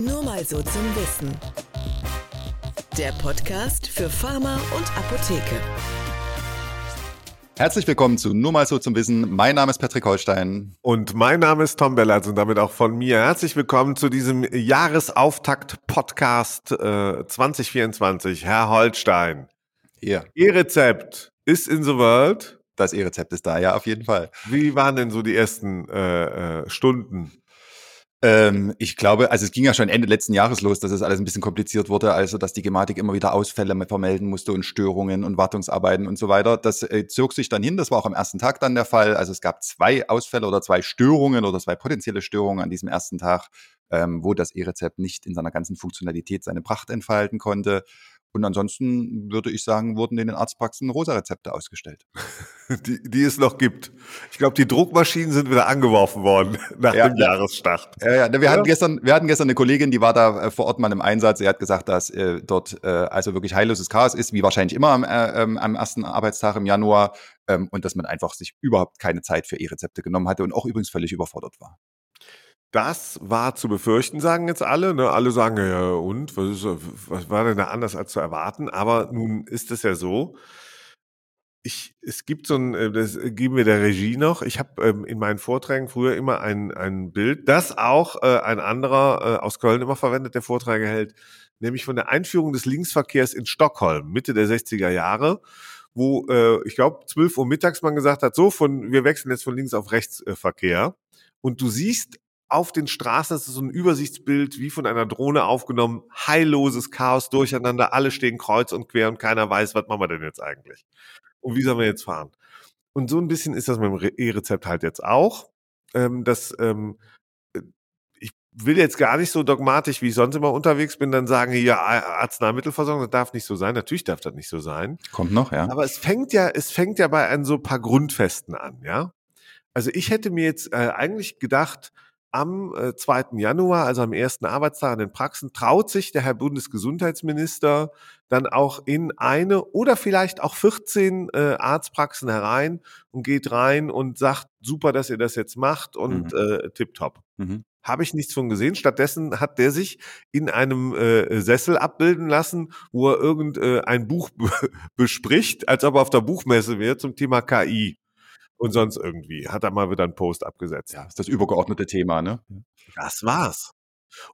Nur mal so zum Wissen. Der Podcast für Pharma und Apotheke. Herzlich willkommen zu Nur mal so zum Wissen. Mein Name ist Patrick Holstein. Und mein Name ist Tom Bellatz und damit auch von mir. Herzlich willkommen zu diesem Jahresauftakt-Podcast äh, 2024. Herr Holstein. Hier. Ihr Rezept ist in the world. Das E-Rezept ist da, ja, auf jeden Fall. Wie waren denn so die ersten äh, äh, Stunden? Ähm, ich glaube, also es ging ja schon Ende letzten Jahres los, dass es alles ein bisschen kompliziert wurde, also dass die Gematik immer wieder Ausfälle vermelden musste und Störungen und Wartungsarbeiten und so weiter. Das äh, zog sich dann hin, das war auch am ersten Tag dann der Fall. Also es gab zwei Ausfälle oder zwei Störungen oder zwei potenzielle Störungen an diesem ersten Tag, ähm, wo das E-Rezept nicht in seiner ganzen Funktionalität seine Pracht entfalten konnte. Und ansonsten würde ich sagen, wurden in den Arztpraxen Rosa-Rezepte ausgestellt. Die, die es noch gibt. Ich glaube, die Druckmaschinen sind wieder angeworfen worden nach Ja, dem ja. Jahresstart. Ja, ja, wir Ja. hatten gestern, wir hatten gestern eine Kollegin, die war da äh, vor Ort mal im Einsatz. Sie hat gesagt, dass äh, dort äh, also wirklich heilloses Chaos ist, wie wahrscheinlich immer am, äh, ähm, am ersten Arbeitstag im Januar ähm, und dass man einfach sich überhaupt keine Zeit für E-Rezepte genommen hatte und auch übrigens völlig überfordert war. Das war zu befürchten, sagen jetzt alle. Ne? Alle sagen, ja, und? Was, ist, was war denn da anders als zu erwarten? Aber nun ist es ja so. Ich, es gibt so ein, äh, das geben wir der Regie noch. Ich habe ähm, in meinen Vorträgen früher immer ein, ein Bild, das auch äh, ein anderer äh, aus Köln immer verwendet, der Vorträge hält, nämlich von der Einführung des Linksverkehrs in Stockholm, Mitte der 60er Jahre, wo äh, ich glaube 12 Uhr mittags man gesagt hat, so von wir wechseln jetzt von links auf rechts äh, Verkehr. Und du siehst auf den Straßen, das ist so ein Übersichtsbild, wie von einer Drohne aufgenommen, heilloses Chaos durcheinander, alle stehen kreuz und quer und keiner weiß, was machen wir denn jetzt eigentlich? Und wie sollen wir jetzt fahren? Und so ein bisschen ist das mit dem Re- E-Rezept halt jetzt auch. Ähm, das, ähm, äh, ich will jetzt gar nicht so dogmatisch, wie ich sonst immer unterwegs bin, dann sagen, ja, Arzneimittelversorgung, das darf nicht so sein. Natürlich darf das nicht so sein. Kommt noch, ja? Aber es fängt ja, es fängt ja bei ein so paar Grundfesten an, ja. Also ich hätte mir jetzt äh, eigentlich gedacht, am äh, 2. Januar, also am ersten Arbeitstag in den Praxen, traut sich der Herr Bundesgesundheitsminister dann auch in eine oder vielleicht auch 14 äh, Arztpraxen herein und geht rein und sagt, super, dass ihr das jetzt macht und äh, tipptopp. Mhm. Habe ich nichts von gesehen. Stattdessen hat der sich in einem äh, Sessel abbilden lassen, wo er irgendein äh, Buch be- bespricht, als ob er auf der Buchmesse wäre zum Thema KI. Und sonst irgendwie hat er mal wieder einen Post abgesetzt. Ja, ist das übergeordnete Thema, ne? Das war's.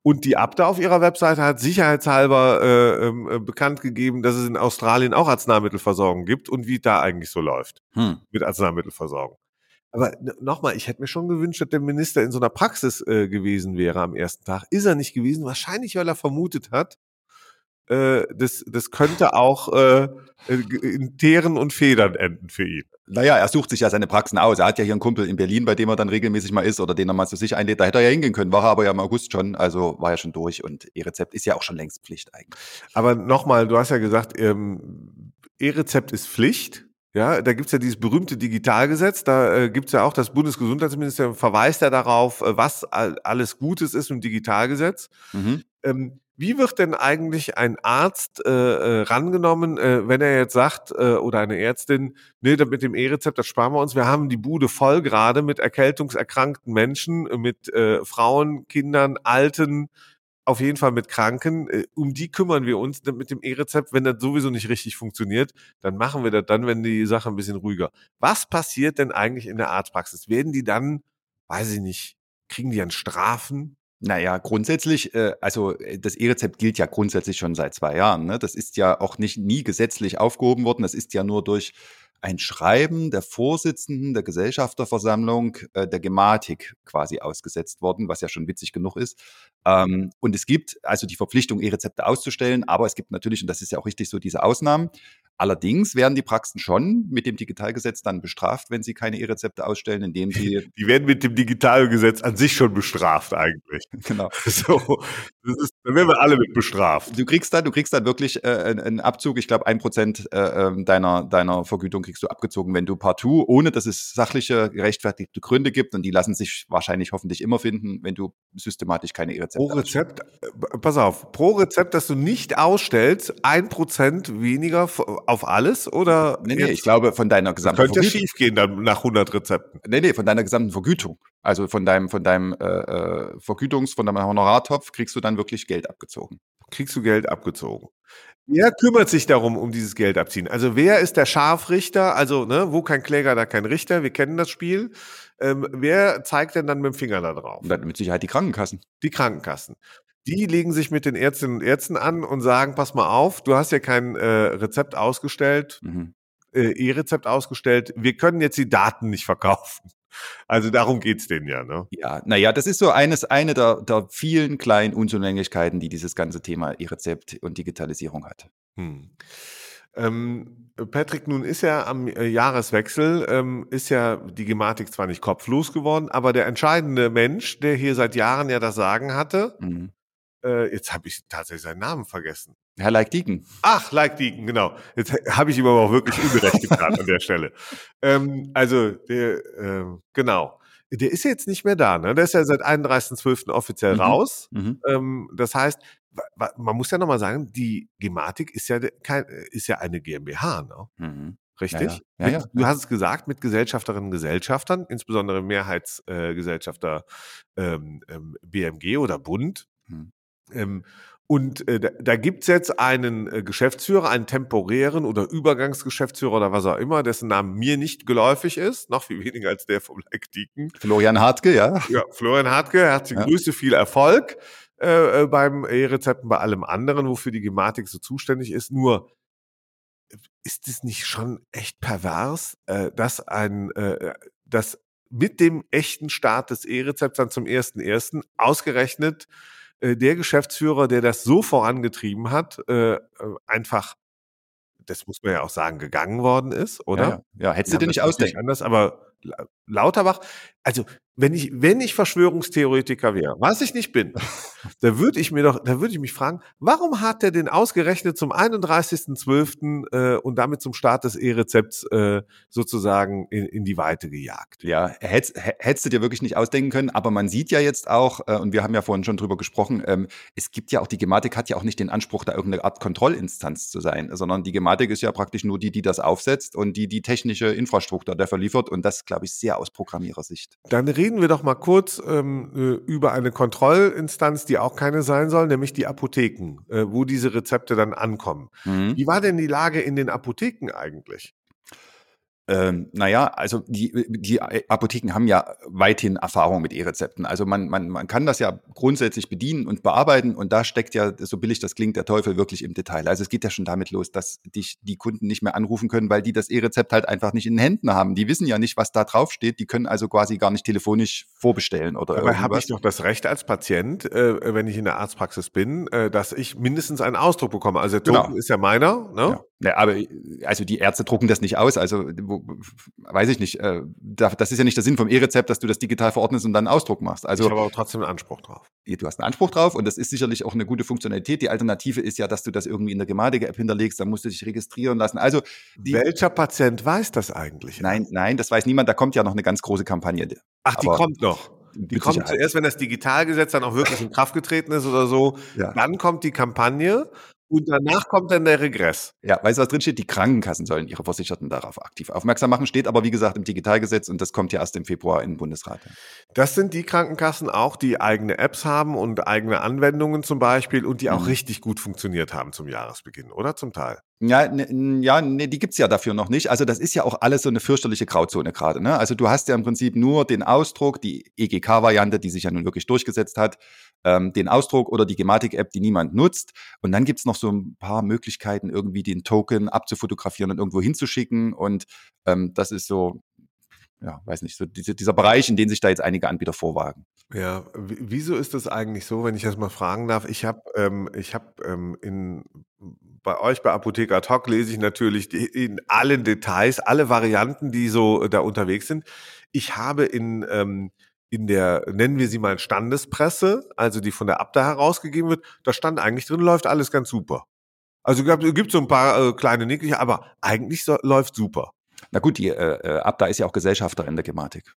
Und die Abda auf ihrer Webseite hat sicherheitshalber äh, ähm, äh, bekannt gegeben, dass es in Australien auch Arzneimittelversorgung gibt und wie da eigentlich so läuft Hm. mit Arzneimittelversorgung. Aber nochmal, ich hätte mir schon gewünscht, dass der Minister in so einer Praxis äh, gewesen wäre am ersten Tag. Ist er nicht gewesen? Wahrscheinlich, weil er vermutet hat, äh, das, das könnte auch äh, äh, in Teeren und Federn enden für ihn. Naja, er sucht sich ja seine Praxen aus. Er hat ja hier einen Kumpel in Berlin, bei dem er dann regelmäßig mal ist oder den er mal zu sich einlädt. Da hätte er ja hingehen können, war er aber ja im August schon, also war ja schon durch und E-Rezept ist ja auch schon längst Pflicht eigentlich. Aber nochmal, du hast ja gesagt, ähm, E-Rezept ist Pflicht. Ja, da gibt's ja dieses berühmte Digitalgesetz, da äh, gibt's ja auch das Bundesgesundheitsministerium verweist ja darauf, äh, was all, alles Gutes ist im Digitalgesetz. Mhm. Ähm, wie wird denn eigentlich ein Arzt äh, äh, rangenommen, äh, wenn er jetzt sagt, äh, oder eine Ärztin, nee, mit dem E-Rezept, das sparen wir uns, wir haben die Bude voll gerade mit erkältungserkrankten Menschen, äh, mit äh, Frauen, Kindern, Alten, auf jeden Fall mit Kranken, äh, um die kümmern wir uns mit dem E-Rezept, wenn das sowieso nicht richtig funktioniert, dann machen wir das dann, wenn die Sache ein bisschen ruhiger. Was passiert denn eigentlich in der Arztpraxis? Werden die dann, weiß ich nicht, kriegen die dann Strafen? Naja, grundsätzlich, äh, also äh, das E-Rezept gilt ja grundsätzlich schon seit zwei Jahren. Ne? Das ist ja auch nicht nie gesetzlich aufgehoben worden. Das ist ja nur durch ein Schreiben der Vorsitzenden der Gesellschafterversammlung äh, der Gematik quasi ausgesetzt worden, was ja schon witzig genug ist. Ähm, und es gibt also die Verpflichtung, E-Rezepte auszustellen, aber es gibt natürlich, und das ist ja auch richtig so, diese Ausnahmen. Allerdings werden die Praxen schon mit dem Digitalgesetz dann bestraft, wenn sie keine E-Rezepte ausstellen, indem sie, Die werden mit dem Digitalgesetz an sich schon bestraft eigentlich. genau, So, das ist, dann werden wir alle mit bestraft. Du kriegst dann, du kriegst dann wirklich äh, einen- Abzug. Ich glaube, ein Prozent äh, ähm, deiner deiner Vergütung kriegst du abgezogen, wenn du partout, ohne dass es sachliche, gerechtfertigte Gründe gibt. Und die lassen sich wahrscheinlich hoffentlich immer finden, wenn du systematisch keine E-Rezepte Pro Rezept, äh, pass auf, pro Rezept, das du nicht ausstellst, ein Prozent weniger, auf alles oder? Nee, nee, ich glaube von deiner gesamten Könnte ja schief gehen dann nach 100 Rezepten. Nee, nee, von deiner gesamten Vergütung. Also von deinem, von deinem äh, äh, Vergütungs-, von deinem Honorartopf kriegst du dann wirklich Geld abgezogen. Kriegst du Geld abgezogen. Wer kümmert sich darum, um dieses Geld abziehen? Also wer ist der Scharfrichter? Also, ne, wo kein Kläger, da kein Richter. Wir kennen das Spiel. Ähm, wer zeigt denn dann mit dem Finger da drauf? Dann mit Sicherheit die Krankenkassen. Die Krankenkassen. Die legen sich mit den Ärztinnen und Ärzten an und sagen, pass mal auf, du hast ja kein äh, Rezept ausgestellt, Mhm. äh, E-Rezept ausgestellt. Wir können jetzt die Daten nicht verkaufen. Also darum geht's denen ja, ne? Ja, naja, das ist so eines, eine der, der vielen kleinen Unzulänglichkeiten, die dieses ganze Thema E-Rezept und Digitalisierung hat. Hm. Ähm, Patrick, nun ist ja am äh, Jahreswechsel, ähm, ist ja die Gematik zwar nicht kopflos geworden, aber der entscheidende Mensch, der hier seit Jahren ja das Sagen hatte, Mhm. Äh, jetzt habe ich tatsächlich seinen Namen vergessen. Herr Leik-Dieken. Ach, Deacon, genau. Jetzt habe ich ihm aber auch wirklich Unrecht getan an der Stelle. Ähm, also, der, ähm, genau. Der ist ja jetzt nicht mehr da, ne? Der ist ja seit 31.12. offiziell Mhm. raus. Mhm. Ähm, das heißt, man muss ja nochmal sagen, die Gematik ist ja, kein, ist ja eine GmbH, ne? Mhm. Richtig? Ja, ja. Ja. Du hast es gesagt, mit Gesellschafterinnen und Gesellschaftern, insbesondere Mehrheitsgesellschafter äh, ähm, ähm, BMG oder Bund. Ähm, und äh, da, da gibt's jetzt einen äh, Geschäftsführer, einen temporären oder Übergangsgeschäftsführer oder was auch immer, dessen Name mir nicht geläufig ist, noch viel weniger als der vom Like Deacon. Florian Hartke, ja. Ja, Florian Hartke, herzliche Ja. Grüße, viel Erfolg äh, äh, beim E-Rezepten, bei allem anderen, wofür die Gematik so zuständig ist. Nur ist es nicht schon echt pervers, äh, dass ein, äh, dass mit dem echten Start des E-Rezepts dann zum 1.1. ausgerechnet äh, der Geschäftsführer, der das so vorangetrieben hat, äh, äh, einfach, das muss man ja auch sagen, gegangen worden ist, oder? Ja, ja. ja hättest du dir nicht ausdenken. anders, aber Lauterbach, also wenn ich, wenn ich Verschwörungstheoretiker wäre, was ich nicht bin, da würde ich mir doch, da würde ich mich fragen, warum hat er den ausgerechnet zum 31.12. Äh, und damit zum Start des E-Rezepts äh, sozusagen in, in die Weite gejagt? Ja, hättest, hä- hättest du dir wirklich nicht ausdenken können, aber man sieht ja jetzt auch, äh, und wir haben ja vorhin schon drüber gesprochen, ähm, es gibt ja auch, die Gematik hat ja auch nicht den Anspruch, da irgendeine Art Kontrollinstanz zu sein, sondern die Gematik ist ja praktisch nur die, die das aufsetzt und die die technische Infrastruktur dafür liefert und das, glaube ich, sehr aus Programmierersicht. Dann reden wir doch mal kurz ähm, äh, über eine Kontrollinstanz, die auch keine sein soll, nämlich die Apotheken, äh, wo diese Rezepte dann ankommen. Mhm. Wie war denn die Lage in den Apotheken eigentlich? Ähm, naja, also die, die Apotheken haben ja weithin Erfahrung mit E-Rezepten. Also man, man, man kann das ja grundsätzlich bedienen und bearbeiten und da steckt ja, so billig das klingt, der Teufel wirklich im Detail. Also es geht ja schon damit los, dass dich die Kunden nicht mehr anrufen können, weil die das E-Rezept halt einfach nicht in den Händen haben. Die wissen ja nicht, was da drauf steht. Die können also quasi gar nicht telefonisch vorbestellen oder Dabei habe ich doch das Recht als Patient, äh, wenn ich in der Arztpraxis bin, äh, dass ich mindestens einen Ausdruck bekomme. Also der Genau. Token ist ja meiner, ne? Ja. Ja, aber also die Ärzte drucken das nicht aus. Also wo, weiß ich nicht. Äh, da- das ist ja nicht der Sinn vom E-Rezept, dass du das digital verordnest und dann einen Ausdruck machst. Also ich habe aber trotzdem einen Anspruch drauf. du hast einen Anspruch drauf und das ist sicherlich auch eine gute Funktionalität. Die Alternative ist ja, dass du das irgendwie in der Gematik-App hinterlegst, dann musst du dich registrieren lassen. Also die, Welcher Patient weiß das eigentlich? nein, nein, das weiß niemand. Da kommt ja noch eine ganz große Kampagne. Ach, die aber kommt noch. Die kommt Sicherheit. zuerst, wenn das Digitalgesetz dann auch wirklich in Kraft getreten ist oder so. Ja. Dann kommt die Kampagne und danach kommt dann der Regress. Ja, weißt du, was drin steht? Die Krankenkassen sollen ihre Versicherten darauf aktiv aufmerksam machen. Steht aber, wie gesagt, im Digitalgesetz und das kommt ja erst im Februar in den Bundesrat. Das sind die Krankenkassen auch, die eigene Apps haben und eigene Anwendungen zum Beispiel und die auch Mhm. richtig gut funktioniert haben zum Jahresbeginn, oder? Zum Teil. Ja, ne, ja nee, die gibt's ja dafür noch nicht. Also das ist ja auch alles so eine fürchterliche Grauzone gerade. Ne? Also du hast ja im Prinzip nur den Ausdruck, die EGK-Variante, die sich ja nun wirklich durchgesetzt hat, ähm, den Ausdruck oder die Gematik-App, die niemand nutzt. Und dann gibt's noch so ein paar Möglichkeiten, irgendwie den Token abzufotografieren und irgendwo hinzuschicken. Und ähm, das ist so, ja, weiß nicht, so diese, dieser Bereich, in den sich da jetzt einige Anbieter vorwagen. Ja, wieso ist das eigentlich so, wenn ich das mal fragen darf? Ich habe ähm, ich hab, ähm, in bei euch bei Apotheker Talk lese ich natürlich die, in allen Details, alle Varianten, die so äh, da unterwegs sind. Ich habe in ähm, in der, nennen wir sie mal Standespresse, also die von der Abda herausgegeben wird, da stand eigentlich drin, läuft alles ganz super. Also gibt so ein paar äh, kleine Nickliche, aber eigentlich so, läuft super. Na gut, die äh, äh, Abda ist ja auch Gesellschafter in der Gematik.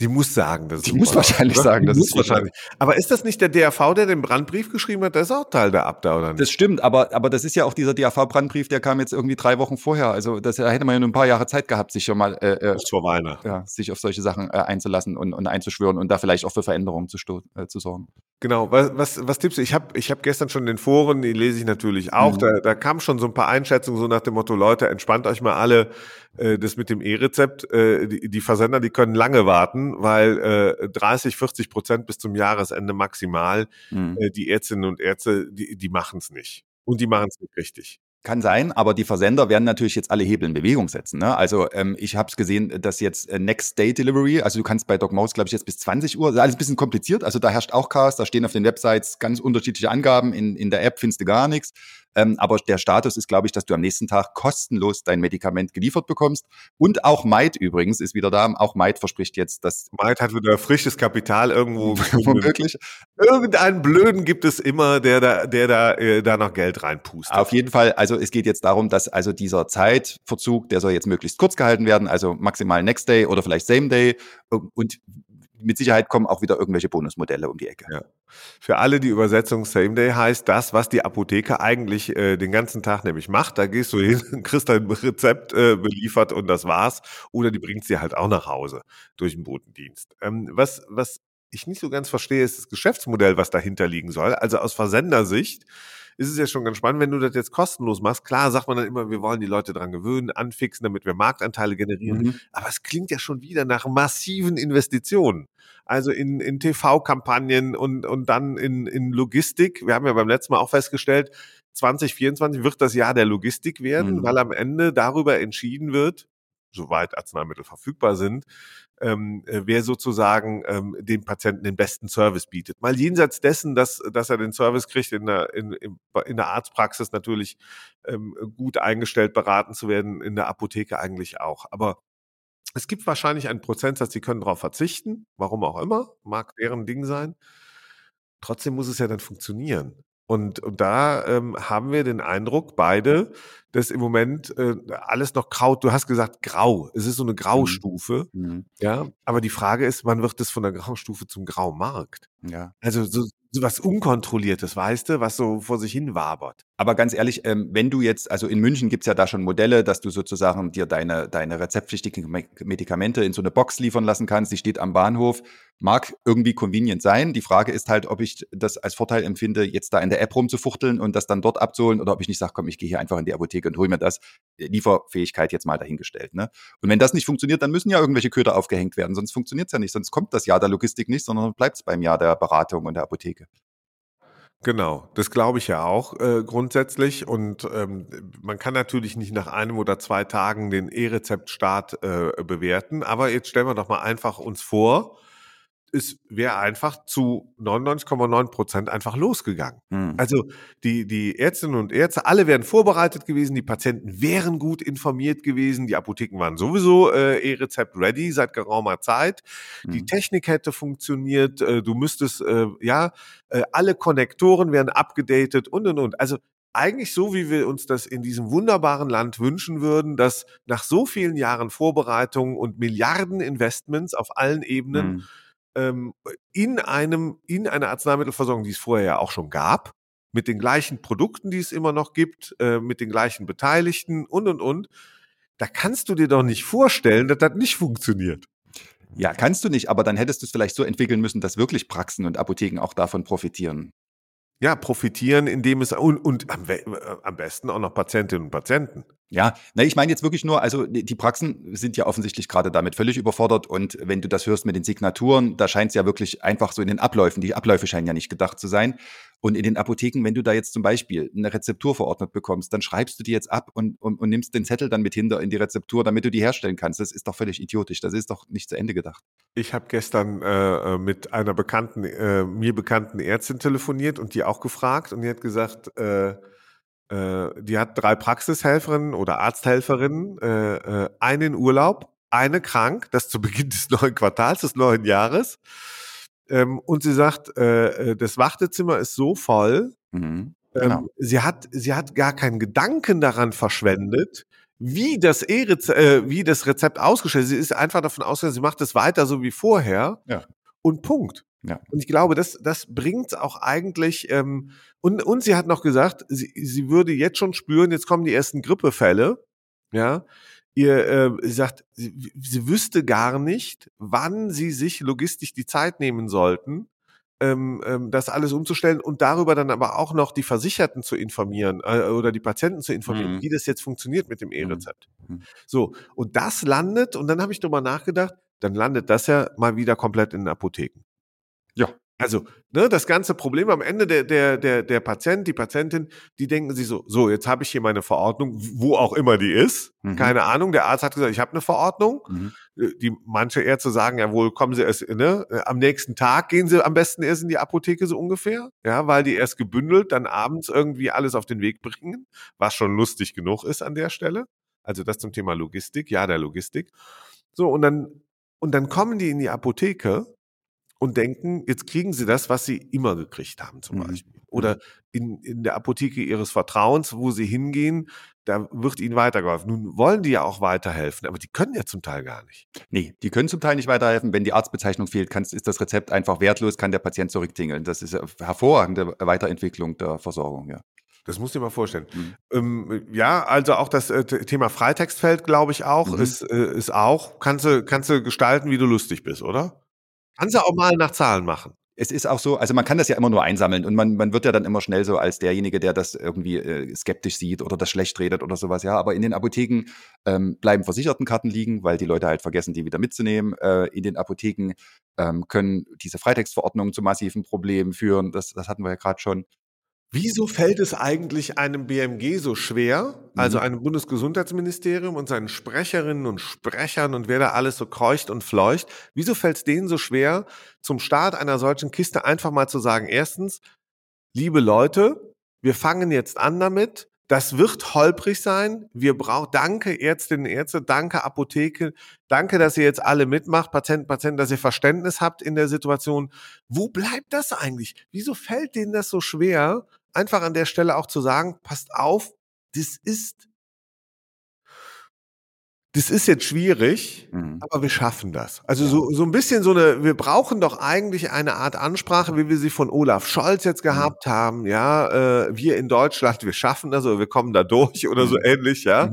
Die muss sagen, das ist Die muss wahrscheinlich oder? sagen, Die das muss ist wahrscheinlich. Aber ist das nicht der DRV, der den Brandbrief geschrieben hat? Der ist auch Teil der Abda, oder nicht? Das stimmt, aber, aber das ist ja auch dieser DAV-Brandbrief, der kam jetzt irgendwie drei Wochen vorher. Also das, da hätte man ja nur ein paar Jahre Zeit gehabt, sich schon mal äh, äh, vor Weihnachten. ja, sich auf solche Sachen äh, einzulassen und, und einzuschwören und da vielleicht auch für Veränderungen zu, äh, zu sorgen. Genau, was, was, was tippst du? Ich habe ich hab gestern schon in den Foren, die lese ich natürlich auch, Mhm. da, da kam schon so ein paar Einschätzungen so nach dem Motto, Leute, entspannt euch mal alle, äh, das mit dem E-Rezept, äh, die, die Versender, die können lange warten, weil äh, 30, 40 Prozent bis zum Jahresende maximal, Mhm. äh, die Ärztinnen und Ärzte, die, die machen es nicht. Und die machen es nicht richtig. Kann sein, aber die Versender werden natürlich jetzt alle Hebel in Bewegung setzen. Ne? Also ähm, ich habe es gesehen, dass jetzt äh, Next Day Delivery, also du kannst bei Doc Mouse, glaube ich, jetzt bis 20 Uhr, ist alles ein bisschen kompliziert, also da herrscht auch Chaos, da stehen auf den Websites ganz unterschiedliche Angaben, in, in der App findest du gar nichts. Ähm, aber der Status ist, glaube ich, dass du am nächsten Tag kostenlos dein Medikament geliefert bekommst. Und auch Might übrigens ist wieder da. Auch Might verspricht jetzt, dass Might hat wieder frisches Kapital irgendwo womöglich Irgendeinen Blöden gibt es immer, der da, der da, äh, da noch Geld reinpustet. Auf jeden Fall, also es geht jetzt darum, dass also dieser Zeitverzug, der soll jetzt möglichst kurz gehalten werden, also maximal Next Day oder vielleicht Same Day und mit Sicherheit kommen auch wieder irgendwelche Bonusmodelle um die Ecke. Ja. Für alle die Übersetzung Same Day heißt das, was die Apotheke eigentlich äh, den ganzen Tag nämlich macht. Da gehst du hin, kriegst dein Rezept äh, beliefert und das war's. Oder die bringt dir halt auch nach Hause durch den Botendienst. Ähm, was, was ich nicht so ganz verstehe, ist das Geschäftsmodell, was dahinter liegen soll. Also aus Versendersicht ist es ja schon ganz spannend, wenn du das jetzt kostenlos machst. Klar sagt man dann immer, wir wollen die Leute dran gewöhnen, anfixen, damit wir Marktanteile generieren. Mhm. Aber es klingt ja schon wieder nach massiven Investitionen. Also in, in TV-Kampagnen und, und dann in, in Logistik. Wir haben ja beim letzten Mal auch festgestellt, 2024 wird das Jahr der Logistik werden, Mhm. weil am Ende darüber entschieden wird, soweit Arzneimittel verfügbar sind, ähm, äh, wer sozusagen ähm, dem Patienten den besten Service bietet. Mal jenseits dessen, dass, dass er den Service kriegt, in der, in, in, in der Arztpraxis natürlich ähm, gut eingestellt beraten zu werden, in der Apotheke eigentlich auch. Aber es gibt wahrscheinlich einen Prozentsatz, die können darauf verzichten, warum auch immer, mag deren Ding sein. Trotzdem muss es ja dann funktionieren. Und, und da ähm, haben wir den Eindruck, beide, dass im Moment äh, alles noch grau, du hast gesagt grau, es ist so eine Graustufe, Mhm. ja, aber die Frage ist, wann wird es von der Graustufe zum Graumarkt? Ja. Also so, so was Unkontrolliertes, weißt du, was so vor sich hin wabert. Aber ganz ehrlich, ähm, wenn du jetzt, also in München gibt's ja da schon Modelle, dass du sozusagen dir deine, deine rezeptpflichtigen Me- Medikamente in so eine Box liefern lassen kannst, die steht am Bahnhof, mag irgendwie convenient sein. Die Frage ist halt, ob ich das als Vorteil empfinde, jetzt da in der App rumzufuchteln und das dann dort abzuholen oder ob ich nicht sage, komm, ich gehe hier einfach in die Apotheke und hol mir das. Lieferfähigkeit jetzt mal dahingestellt. Ne? Und wenn das nicht funktioniert, dann müssen ja irgendwelche Köder aufgehängt werden, sonst funktioniert's ja nicht, sonst kommt das Jahr der Logistik nicht, sondern bleibt's beim Jahr der Beratung und der Apotheke. Genau, das glaube ich ja auch äh, grundsätzlich. Und ähm, man kann natürlich nicht nach einem oder zwei Tagen den E-Rezept-Start äh, bewerten. Aber jetzt stellen wir doch mal einfach uns vor, es wäre einfach zu 99,9 Prozent einfach losgegangen. Hm. Also die, die Ärztinnen und Ärzte, alle wären vorbereitet gewesen, die Patienten wären gut informiert gewesen, die Apotheken waren sowieso äh, E-Rezept ready seit geraumer Zeit. Die Hm. Technik hätte funktioniert, äh, du müsstest, äh, ja, äh, alle Konnektoren wären abgedatet und und und. Also eigentlich so, wie wir uns das in diesem wunderbaren Land wünschen würden, dass nach so vielen Jahren Vorbereitung und Milliarden Investments auf allen Ebenen Hm. Ähm, in einem, in einer Arzneimittelversorgung, die es vorher ja auch schon gab, mit den gleichen Produkten, die es immer noch gibt, äh, mit den gleichen Beteiligten und und und. Da kannst du dir doch nicht vorstellen, dass das nicht funktioniert. Ja, kannst du nicht, aber dann hättest du es vielleicht so entwickeln müssen, dass wirklich Praxen und Apotheken auch davon profitieren. Ja, profitieren, indem es und, und am, äh, am besten auch noch Patientinnen und Patienten. Ja, na, ich meine jetzt wirklich nur, also die Praxen sind ja offensichtlich gerade damit völlig überfordert und wenn du das hörst mit den Signaturen, da scheint es ja wirklich einfach so in den Abläufen, die Abläufe scheinen ja nicht gedacht zu sein. Und in den Apotheken, wenn du da jetzt zum Beispiel eine Rezeptur verordnet bekommst, dann schreibst du die jetzt ab und, und, und nimmst den Zettel dann mit hinter in die Rezeptur, damit du die herstellen kannst. Das ist doch völlig idiotisch. Das ist doch nicht zu Ende gedacht. Ich habe gestern äh, äh, mit einer bekannten, äh, mir bekannten Ärztin telefoniert und die auch gefragt und die hat gesagt, äh, äh, die hat drei Praxishelferinnen oder Arzthelferinnen, äh, äh, eine in Urlaub, eine krank, das zu Beginn des neuen Quartals, des neuen Jahres. Ähm, und sie sagt, äh, äh, das Wartezimmer ist so voll, Mhm. ähm, Genau. sie, hat, sie hat gar keinen Gedanken daran verschwendet, wie das E-Rezept, äh, wie das Rezept ausgestellt ist. Sie ist einfach davon ausgegangen, sie macht es weiter so wie vorher. Ja. Und Punkt. Ja. Und ich glaube, das, das bringt auch eigentlich, ähm, und, und sie hat noch gesagt, sie, sie würde jetzt schon spüren, jetzt kommen die ersten Grippefälle, ja. Ihr, äh, sie sagt, sie, sie wüsste gar nicht, wann sie sich logistisch die Zeit nehmen sollten, ähm, ähm, das alles umzustellen und darüber dann aber auch noch die Versicherten zu informieren äh, oder die Patienten zu informieren, Mhm. wie das jetzt funktioniert mit dem E-Rezept. Mhm. So, und das landet, und dann habe ich drüber nachgedacht, dann landet das ja mal wieder komplett in den Apotheken. Ja. Also, ne, das ganze Problem am Ende der, der, der, der Patient, die Patientin, die denken sich so, so, jetzt habe ich hier meine Verordnung, wo auch immer die ist. Mhm. Keine Ahnung, der Arzt hat gesagt, ich habe eine Verordnung. Mhm. Äh, Die manche Ärzte sagen ja wohl, kommen Sie erst, ne, äh, am nächsten Tag gehen Sie am besten erst in die Apotheke so ungefähr, ja, weil die erst gebündelt dann abends irgendwie alles auf den Weg bringen, was schon lustig genug ist an der Stelle. Also das zum Thema Logistik, ja, der Logistik. So, und dann, und dann kommen die in die Apotheke und denken, jetzt kriegen sie das, was sie immer gekriegt haben, zum Mhm. Beispiel. Oder in, in der Apotheke ihres Vertrauens, wo sie hingehen, da wird ihnen weitergeholfen. Nun wollen die ja auch weiterhelfen, aber die können ja zum Teil gar nicht. Nee, die können zum Teil nicht weiterhelfen. Wenn die Arztbezeichnung fehlt, kannst, ist das Rezept einfach wertlos, kann der Patient zurücktingeln. Das ist eine hervorragende Weiterentwicklung der Versorgung, ja. Das musst du dir mal vorstellen. Mhm. Ähm, ja, also auch das äh, Thema Freitextfeld, glaube ich auch, Mhm. ist, äh, ist auch, kannst du, kannst du gestalten, wie du lustig bist, oder? Kannst du auch mal nach Zahlen machen. Es ist auch so, also man kann das ja immer nur einsammeln und man, man wird ja dann immer schnell so als derjenige, der das irgendwie äh, skeptisch sieht oder das schlecht redet oder sowas. Ja, aber in den Apotheken ähm, bleiben Versichertenkarten liegen, weil die Leute halt vergessen, die wieder mitzunehmen. Äh, in den Apotheken ähm, können diese Freitextverordnungen zu massiven Problemen führen. Das, das hatten wir ja gerade schon. Wieso fällt es eigentlich einem BMG so schwer, also Mhm. einem Bundesgesundheitsministerium und seinen Sprecherinnen und Sprechern und wer da alles so kreucht und fleucht, wieso fällt es denen so schwer, zum Start einer solchen Kiste einfach mal zu sagen, erstens, liebe Leute, wir fangen jetzt an damit, das wird holprig sein. Wir brauchen, danke Ärztinnen und Ärzte, danke Apotheke, danke, dass ihr jetzt alle mitmacht, Patienten, Patienten, dass ihr Verständnis habt in der Situation. Wo bleibt das eigentlich? Wieso fällt denen das so schwer, einfach an der Stelle auch zu sagen, passt auf, das ist, das ist jetzt schwierig, Mhm. aber wir schaffen das. Also so, so ein bisschen so eine, wir brauchen doch eigentlich eine Art Ansprache, wie wir sie von Olaf Scholz jetzt gehabt haben, ja, äh, wir in Deutschland, wir schaffen das oder wir kommen da durch oder so Mhm. ähnlich, ja.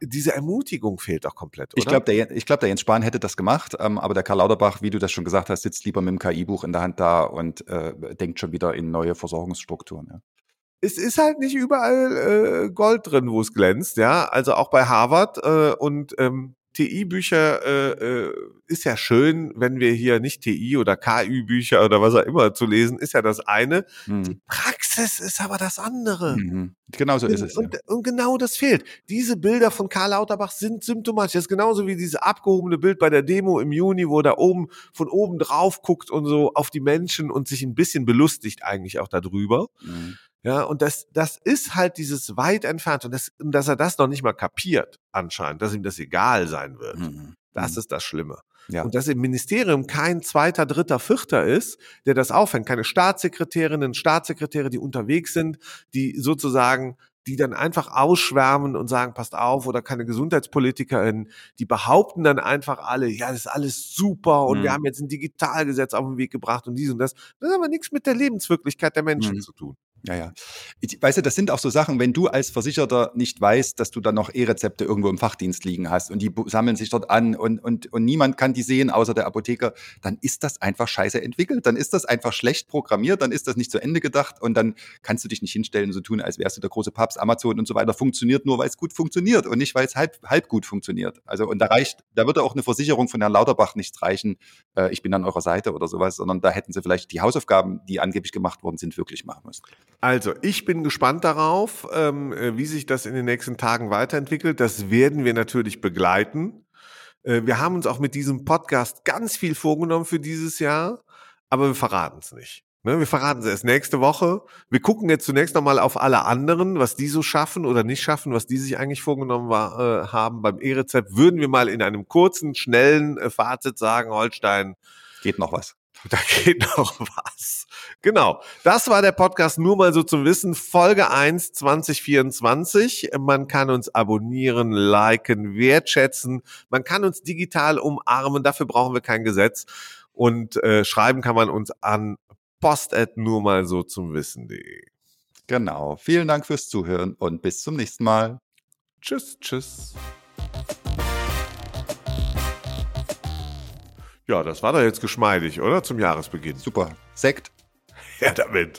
Diese Ermutigung fehlt doch komplett, oder? Ich glaube, der, ich glaub, der Jens Spahn hätte das gemacht, ähm, aber der Karl Lauterbach, wie du das schon gesagt hast, sitzt lieber mit dem KI-Buch in der Hand da und äh, denkt schon wieder in neue Versorgungsstrukturen. Ja. es ist halt nicht überall äh, Gold drin, wo es glänzt, ja. Also auch bei Harvard äh, und ähm, TI-Bücher äh, äh, ist ja schön, wenn wir hier nicht TI oder KI-Bücher oder was auch immer zu lesen, ist ja das eine. Mhm. Praxis ist aber das andere. Mhm. Genau so ist es. Ja. Und, und genau das fehlt. Diese Bilder von Karl Lauterbach sind symptomatisch. Das ist genauso wie dieses abgehobene Bild bei der Demo im Juni, wo er da oben von oben drauf guckt und so auf die Menschen und sich ein bisschen belustigt eigentlich auch darüber. Mhm. Ja, und das, das ist halt dieses weit entfernt und, das, und dass er das noch nicht mal kapiert, anscheinend, dass ihm das egal sein wird. Mhm. Das Mhm. ist das Schlimme. Ja. Und dass im Ministerium kein zweiter, dritter, vierter ist, der das auffängt. Keine Staatssekretärinnen, Staatssekretäre, die unterwegs sind, die sozusagen, die dann einfach ausschwärmen und sagen, passt auf, oder keine GesundheitspolitikerInnen, die behaupten dann einfach alle, ja, das ist alles super und Mhm. wir haben jetzt ein Digitalgesetz auf den Weg gebracht und dies und das. Das hat aber nichts mit der Lebenswirklichkeit der Menschen Mhm. zu tun. Ja, ja. Ich, weißt du, das sind auch so Sachen, wenn du als Versicherter nicht weißt, dass du dann noch E-Rezepte irgendwo im Fachdienst liegen hast und die sammeln sich dort an und, und, und niemand kann die sehen, außer der Apotheker, dann ist das einfach scheiße entwickelt. Dann ist das einfach schlecht programmiert, dann ist das nicht zu Ende gedacht und dann kannst du dich nicht hinstellen und so tun, als wärst du der große Papst. Amazon und so weiter funktioniert nur, weil es gut funktioniert und nicht, weil es halb, halb gut funktioniert. Also, und da reicht, da würde auch eine Versicherung von Herrn Lauterbach nichts reichen, äh, ich bin an eurer Seite oder sowas, sondern da hätten sie vielleicht die Hausaufgaben, die angeblich gemacht worden sind, wirklich machen müssen. Also, ich bin gespannt darauf, ähm, äh, wie sich das in den nächsten Tagen weiterentwickelt. Das werden wir natürlich begleiten. Äh, wir haben uns auch mit diesem Podcast ganz viel vorgenommen für dieses Jahr, aber wir verraten es nicht. Ne, wir verraten es erst nächste Woche. Wir gucken jetzt zunächst nochmal auf alle anderen, was die so schaffen oder nicht schaffen, was die sich eigentlich vorgenommen war, äh, haben. Beim E-Rezept würden wir mal in einem kurzen, schnellen äh, Fazit sagen, Holstein, Geht noch was. Da geht noch was. Genau. Das war der Podcast nur mal so zum Wissen. Folge 1 2024. Man kann uns abonnieren, liken, wertschätzen. Man kann uns digital umarmen. Dafür brauchen wir kein Gesetz. Und äh, schreiben kann man uns an post nur mal so zum Wissen.de. Genau. Vielen Dank fürs Zuhören und bis zum nächsten Mal. Tschüss, tschüss. Ja, das war doch jetzt geschmeidig, oder? Zum Jahresbeginn. Super. Sekt. Ja, damit.